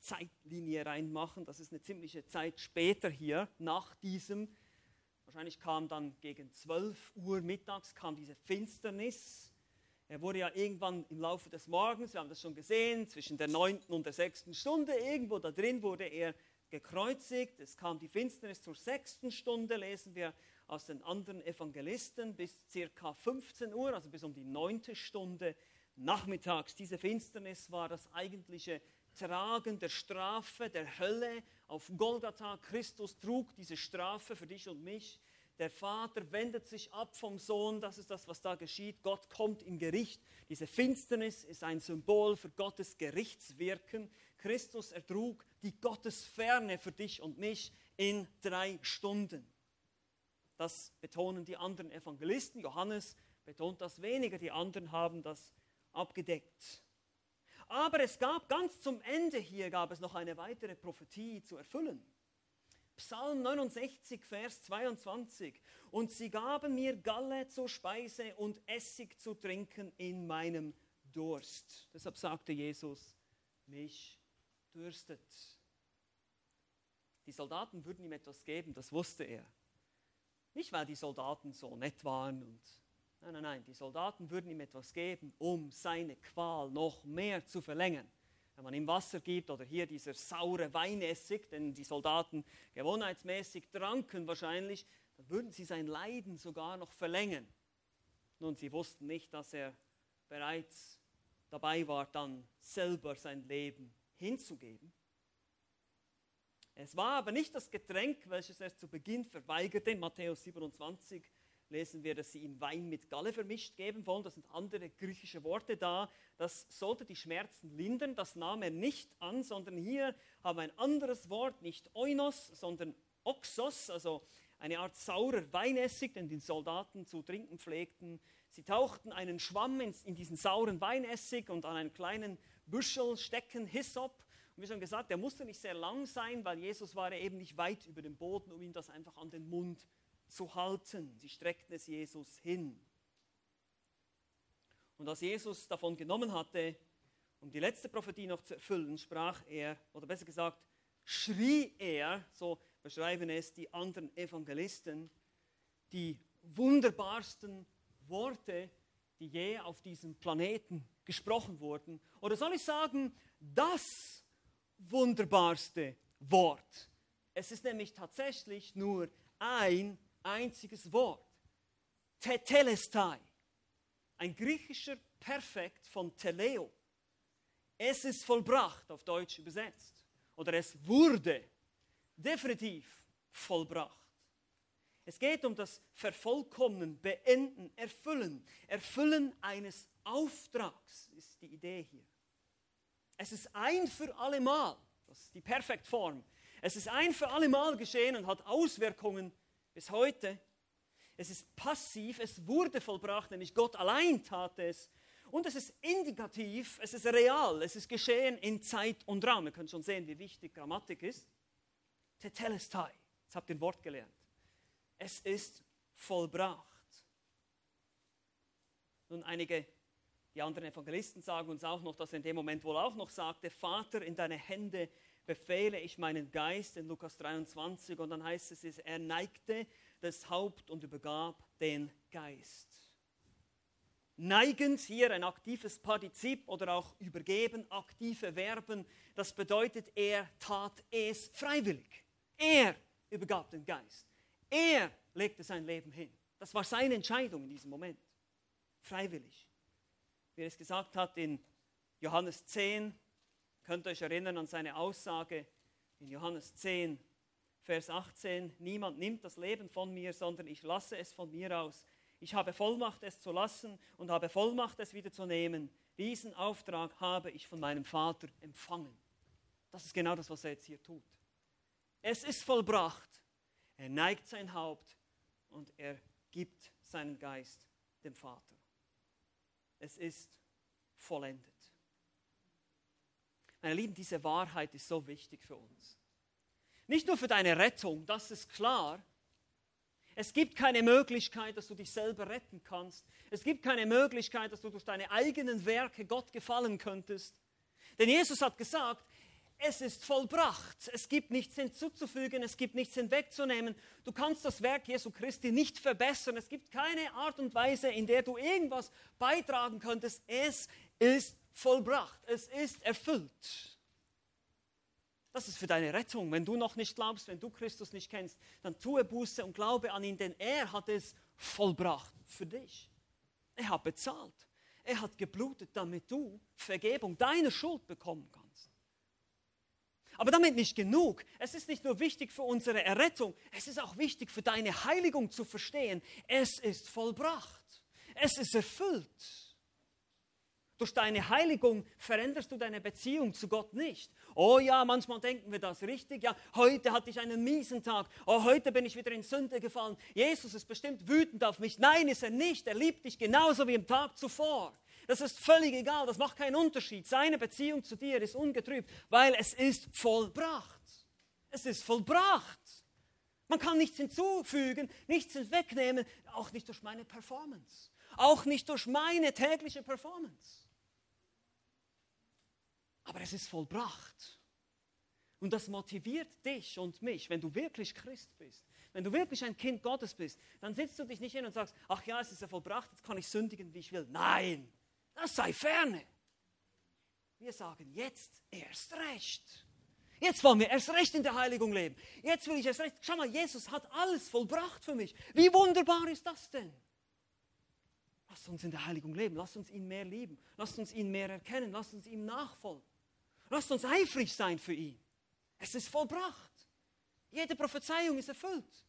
Zeitlinie reinmachen. Das ist eine ziemliche Zeit später hier, nach diesem. Wahrscheinlich kam dann gegen 12 Uhr mittags kam diese Finsternis. Er wurde ja irgendwann im Laufe des Morgens, wir haben das schon gesehen, zwischen der 9. und der 6. Stunde, irgendwo da drin wurde er gekreuzigt. Es kam die Finsternis zur 6. Stunde, lesen wir aus den anderen Evangelisten, bis circa 15 Uhr, also bis um die 9. Stunde nachmittags. Diese Finsternis war das eigentliche Tragen der Strafe, der Hölle auf Golgatha. Christus trug diese Strafe für dich und mich. Der Vater wendet sich ab vom Sohn, das ist das, was da geschieht. Gott kommt im Gericht. Diese Finsternis ist ein Symbol für Gottes Gerichtswirken. Christus ertrug die Gottesferne für dich und mich in drei Stunden. Das betonen die anderen Evangelisten. Johannes betont das weniger, die anderen haben das abgedeckt. Aber es gab ganz zum Ende hier gab es noch eine weitere Prophetie zu erfüllen. Psalm 69, Vers 22. Und sie gaben mir Galle zur Speise und Essig zu trinken in meinem Durst. Deshalb sagte Jesus, mich dürstet. Die Soldaten würden ihm etwas geben, das wusste er. Nicht, weil die Soldaten so nett waren und Nein, nein, nein, die Soldaten würden ihm etwas geben, um seine Qual noch mehr zu verlängern. Wenn man ihm Wasser gibt oder hier dieser saure Weinessig, den die Soldaten gewohnheitsmäßig tranken wahrscheinlich, dann würden sie sein Leiden sogar noch verlängern. Nun, sie wussten nicht, dass er bereits dabei war, dann selber sein Leben hinzugeben. Es war aber nicht das Getränk, welches er zu Beginn verweigerte, in Matthäus 27, lesen wir, dass sie ihm Wein mit Galle vermischt geben wollen. Das sind andere griechische Worte da. Das sollte die Schmerzen lindern. Das nahm er nicht an, sondern hier haben wir ein anderes Wort, nicht Oinos, sondern Oxos, also eine Art saurer Weinessig, den die Soldaten zu trinken pflegten. Sie tauchten einen Schwamm in, diesen sauren Weinessig und an einen kleinen Büschel stecken Hyssop. Und wie schon gesagt, der musste nicht sehr lang sein, weil Jesus war eben nicht weit über dem Boden, um ihm das einfach an den Mund zu zu halten. Sie streckten es Jesus hin. Und als Jesus davon genommen hatte, um die letzte Prophetie noch zu erfüllen, sprach er, oder besser gesagt, schrie er, so beschreiben es die anderen Evangelisten, die wunderbarsten Worte, die je auf diesem Planeten gesprochen wurden. Oder soll ich sagen, das wunderbarste Wort. Es ist nämlich tatsächlich nur ein einziges Wort. Tetelestai. Ein griechischer Perfekt von Teleo. Es ist vollbracht, auf Deutsch übersetzt. Oder es wurde definitiv vollbracht. Es geht um das Vervollkommnen, Beenden, Erfüllen. Erfüllen eines Auftrags ist die Idee hier. Es ist ein für allemal, das ist die Perfektform. Es ist ein für allemal geschehen und hat Auswirkungen bis heute. Es ist passiv, es wurde vollbracht, nämlich Gott allein tat es. Und es ist indikativ, es ist real, es ist geschehen in Zeit und Raum. Ihr könnt schon sehen, wie wichtig Grammatik ist. Tetelestai, jetzt habt ihr ein Wort gelernt. Es ist vollbracht. Nun, einige, die anderen Evangelisten sagen uns auch noch, dass er in dem Moment wohl auch noch sagte, Vater, in deine Hände befehle ich meinen Geist in Lukas 23 und dann heißt es, er neigte das Haupt und übergab den Geist. Neigend hier ein aktives Partizip oder auch übergeben, aktive Verben, das bedeutet, er tat es freiwillig. Er übergab den Geist. Er legte sein Leben hin. Das war seine Entscheidung in diesem Moment. Freiwillig. Wie er es gesagt hat in Johannes 10, könnt euch erinnern an seine Aussage in Johannes 10, Vers 18, niemand nimmt das Leben von mir, sondern ich lasse es von mir aus. Ich habe Vollmacht, es zu lassen und habe Vollmacht, es wieder zu nehmen. Diesen Auftrag habe ich von meinem Vater empfangen. Das ist genau das, was er jetzt hier tut. Es ist vollbracht. Er neigt sein Haupt und er gibt seinen Geist dem Vater. Es ist vollendet. Meine Lieben, diese Wahrheit ist so wichtig für uns. Nicht nur für deine Rettung, das ist klar. Es gibt keine Möglichkeit, dass du dich selber retten kannst. Es gibt keine Möglichkeit, dass du durch deine eigenen Werke Gott gefallen könntest. Denn Jesus hat gesagt, es ist vollbracht. Es gibt nichts hinzuzufügen, es gibt nichts hinwegzunehmen. Du kannst das Werk Jesu Christi nicht verbessern. Es gibt keine Art und Weise, in der du irgendwas beitragen könntest. Es ist vollbracht. Es ist erfüllt. Das ist für deine Rettung. Wenn du noch nicht glaubst, wenn du Christus nicht kennst, dann tue Buße und glaube an ihn, denn er hat es vollbracht für dich. Er hat bezahlt. Er hat geblutet, damit du Vergebung deiner Schuld bekommen kannst. Aber damit nicht genug. Es ist nicht nur wichtig für unsere Errettung, es ist auch wichtig für deine Heiligung zu verstehen. Es ist vollbracht. Es ist erfüllt. Durch deine Heiligung veränderst du deine Beziehung zu Gott nicht. Oh ja, manchmal denken wir das richtig. Ja, heute hatte ich einen miesen Tag. Oh, heute bin ich wieder in Sünde gefallen. Jesus ist bestimmt wütend auf mich. Nein, ist er nicht. Er liebt dich genauso wie im Tag zuvor. Das ist völlig egal. Das macht keinen Unterschied. Seine Beziehung zu dir ist ungetrübt, weil es ist vollbracht. Es ist vollbracht. Man kann nichts hinzufügen, nichts wegnehmen, auch nicht durch meine Performance. Auch nicht durch meine tägliche Performance aber es ist vollbracht. Und das motiviert dich und mich, wenn du wirklich Christ bist, wenn du wirklich ein Kind Gottes bist, dann sitzt du dich nicht hin und sagst, ach ja, es ist ja vollbracht, jetzt kann ich sündigen, wie ich will. Nein, das sei ferne. Wir sagen jetzt erst recht. Jetzt wollen wir erst recht in der Heiligung leben. Jetzt will ich erst recht. Schau mal, Jesus hat alles vollbracht für mich. Wie wunderbar ist das denn? Lasst uns in der Heiligung leben. Lasst uns ihn mehr lieben. Lasst uns ihn mehr erkennen. Lasst uns ihm nachfolgen. Lasst uns eifrig sein für ihn. Es ist vollbracht. Jede Prophezeiung ist erfüllt.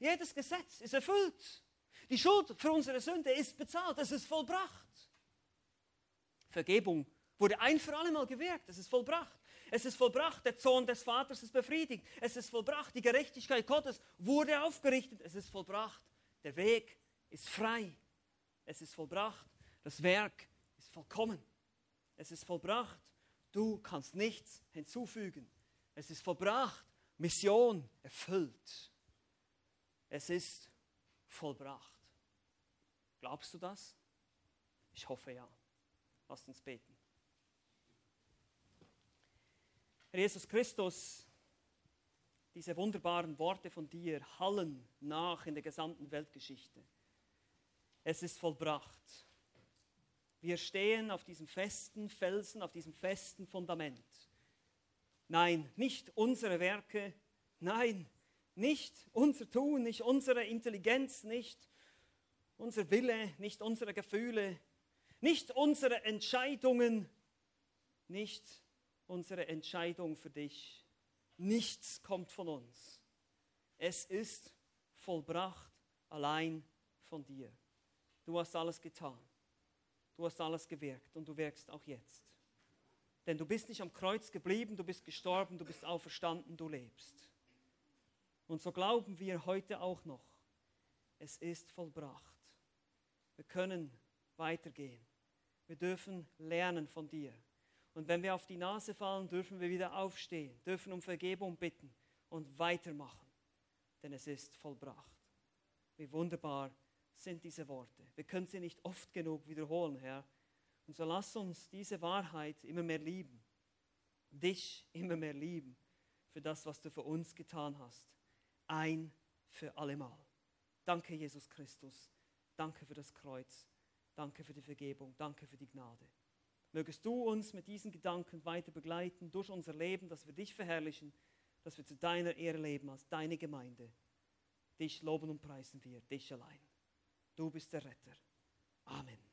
Jedes Gesetz ist erfüllt. Die Schuld für unsere Sünde ist bezahlt. Es ist vollbracht. Vergebung wurde ein für alle Mal gewirkt. Es ist vollbracht. Es ist vollbracht. Der Zorn des Vaters ist befriedigt. Es ist vollbracht. Die Gerechtigkeit Gottes wurde aufgerichtet. Es ist vollbracht. Der Weg ist frei. Es ist vollbracht. Das Werk ist vollkommen. Es ist vollbracht. Du kannst nichts hinzufügen. Es ist vollbracht. Mission erfüllt. Es ist vollbracht. Glaubst du das? Ich hoffe ja. Lass uns beten. Herr Jesus Christus, diese wunderbaren Worte von dir hallen nach in der gesamten Weltgeschichte. Es ist vollbracht. Wir stehen auf diesem festen Felsen, auf diesem festen Fundament. Nein, nicht unsere Werke, nein, nicht unser Tun, nicht unsere Intelligenz, nicht unser Wille, nicht unsere Gefühle, nicht unsere Entscheidungen, nicht unsere Entscheidung für dich. Nichts kommt von uns. Es ist vollbracht allein von dir. Du hast alles getan. Du hast alles gewirkt und du wirkst auch jetzt. Denn du bist nicht am Kreuz geblieben, du bist gestorben, du bist auferstanden, du lebst. Und so glauben wir heute auch noch, es ist vollbracht. Wir können weitergehen. Wir dürfen lernen von dir. Und wenn wir auf die Nase fallen, dürfen wir wieder aufstehen, dürfen um Vergebung bitten und weitermachen. Denn es ist vollbracht. Wie wunderbar sind diese Worte. Wir können sie nicht oft genug wiederholen, Herr. Und so lass uns diese Wahrheit immer mehr lieben. Dich immer mehr lieben für das, was du für uns getan hast. Ein für allemal. Danke, Jesus Christus. Danke für das Kreuz. Danke für die Vergebung. Danke für die Gnade. Mögest du uns mit diesen Gedanken weiter begleiten durch unser Leben, dass wir dich verherrlichen, dass wir zu deiner Ehre leben als deine Gemeinde. Dich loben und preisen wir, dich allein. Du bist der Retter. Amen.